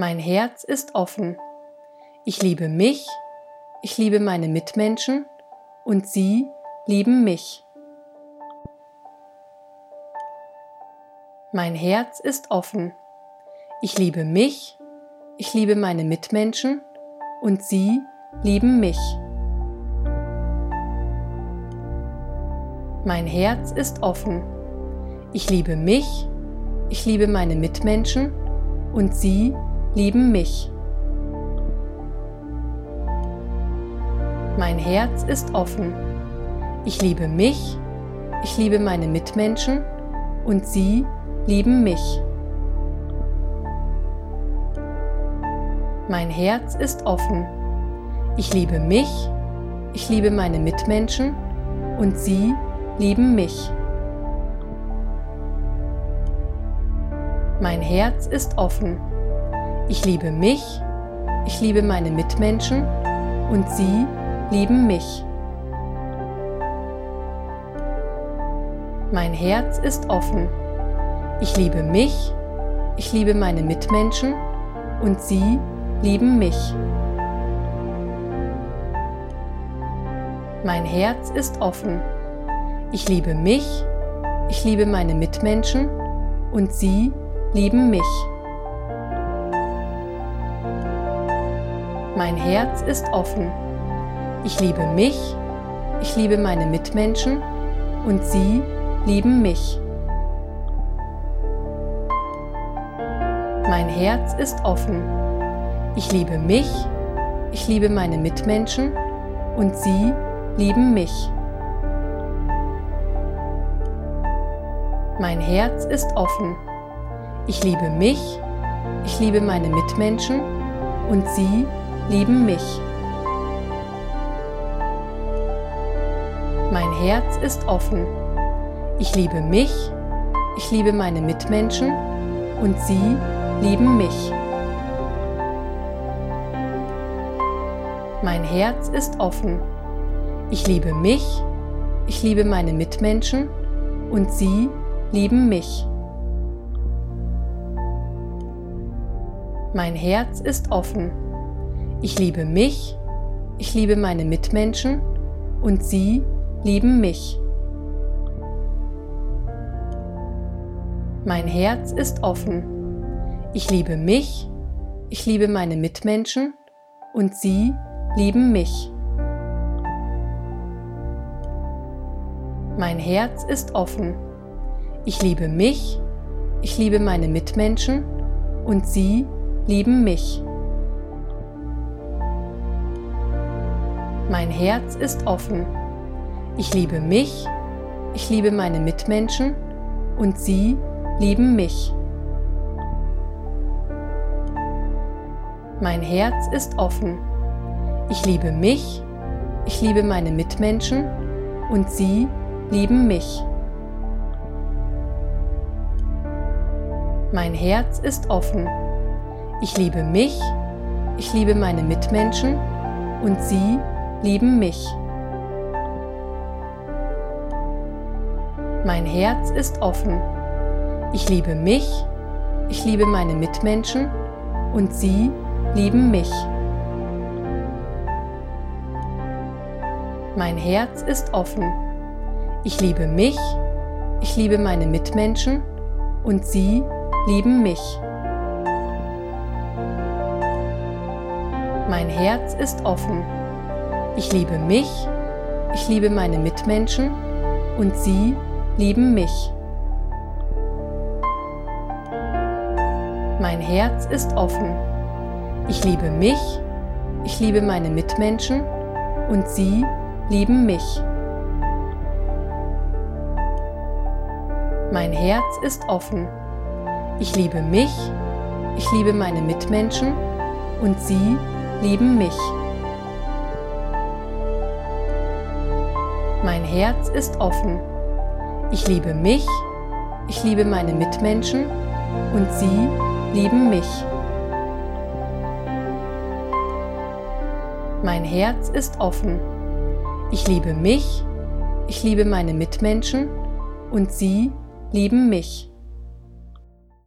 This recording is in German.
Mein Herz ist offen. Ich liebe mich, ich liebe meine Mitmenschen und sie lieben mich. Mein Herz ist offen. Ich liebe mich, ich liebe meine Mitmenschen und sie lieben mich. Mein Herz ist offen. Ich liebe mich, ich liebe meine Mitmenschen und sie lieben mich. Mein Herz ist offen. Ich liebe mich, ich liebe meine Mitmenschen und sie lieben mich. Mein Herz ist offen. Ich liebe mich, ich liebe meine Mitmenschen und sie lieben mich. Mein Herz ist offen. Ich liebe mich, ich liebe meine Mitmenschen und sie lieben mich. Mein Herz ist offen. Ich liebe mich, ich liebe meine Mitmenschen und sie lieben mich. Mein Herz ist offen. Ich liebe mich, ich liebe meine Mitmenschen und sie lieben mich. Mein Herz ist offen. Ich liebe mich, ich liebe meine Mitmenschen und sie lieben mich. Mein Herz ist offen. Ich liebe mich, ich liebe meine Mitmenschen und sie lieben mich. Mein Herz ist offen. Ich liebe mich, ich liebe meine Mitmenschen und sie lieben mich. Mein Herz ist offen. Ich liebe mich, ich liebe meine Mitmenschen und sie lieben mich. Mein Herz ist offen. Ich liebe mich, ich liebe meine Mitmenschen und sie lieben mich. Mein Herz ist offen. Ich liebe mich, ich liebe meine Mitmenschen und sie lieben mich. Mein Herz ist offen. Ich liebe mich, ich liebe meine Mitmenschen und sie lieben mich. Mein Herz ist offen. Ich liebe mich, ich liebe meine Mitmenschen und sie lieben mich. Mein Herz ist offen. Ich liebe mich, ich liebe meine Mitmenschen und sie lieben mich. Mein Herz ist offen. Ich liebe mich, ich liebe meine Mitmenschen und sie lieben mich. Mein Herz ist offen. Ich liebe mich, ich liebe meine Mitmenschen und sie lieben mich. Mein Herz ist offen. Ich liebe mich, ich liebe meine Mitmenschen und sie lieben mich. Mein Herz ist offen. Ich liebe mich, ich liebe meine Mitmenschen und sie lieben mich. Mein Herz ist offen. Ich liebe mich, ich liebe meine Mitmenschen und sie lieben mich. Mein Herz ist offen. Ich liebe mich, ich liebe meine Mitmenschen und sie lieben mich. Mein Herz ist offen. Ich liebe mich, ich liebe meine Mitmenschen und sie lieben mich. Mein Herz ist offen. Ich liebe mich, ich liebe meine Mitmenschen und sie lieben mich. Mein Herz ist offen. Ich liebe mich, ich liebe meine Mitmenschen und sie lieben mich.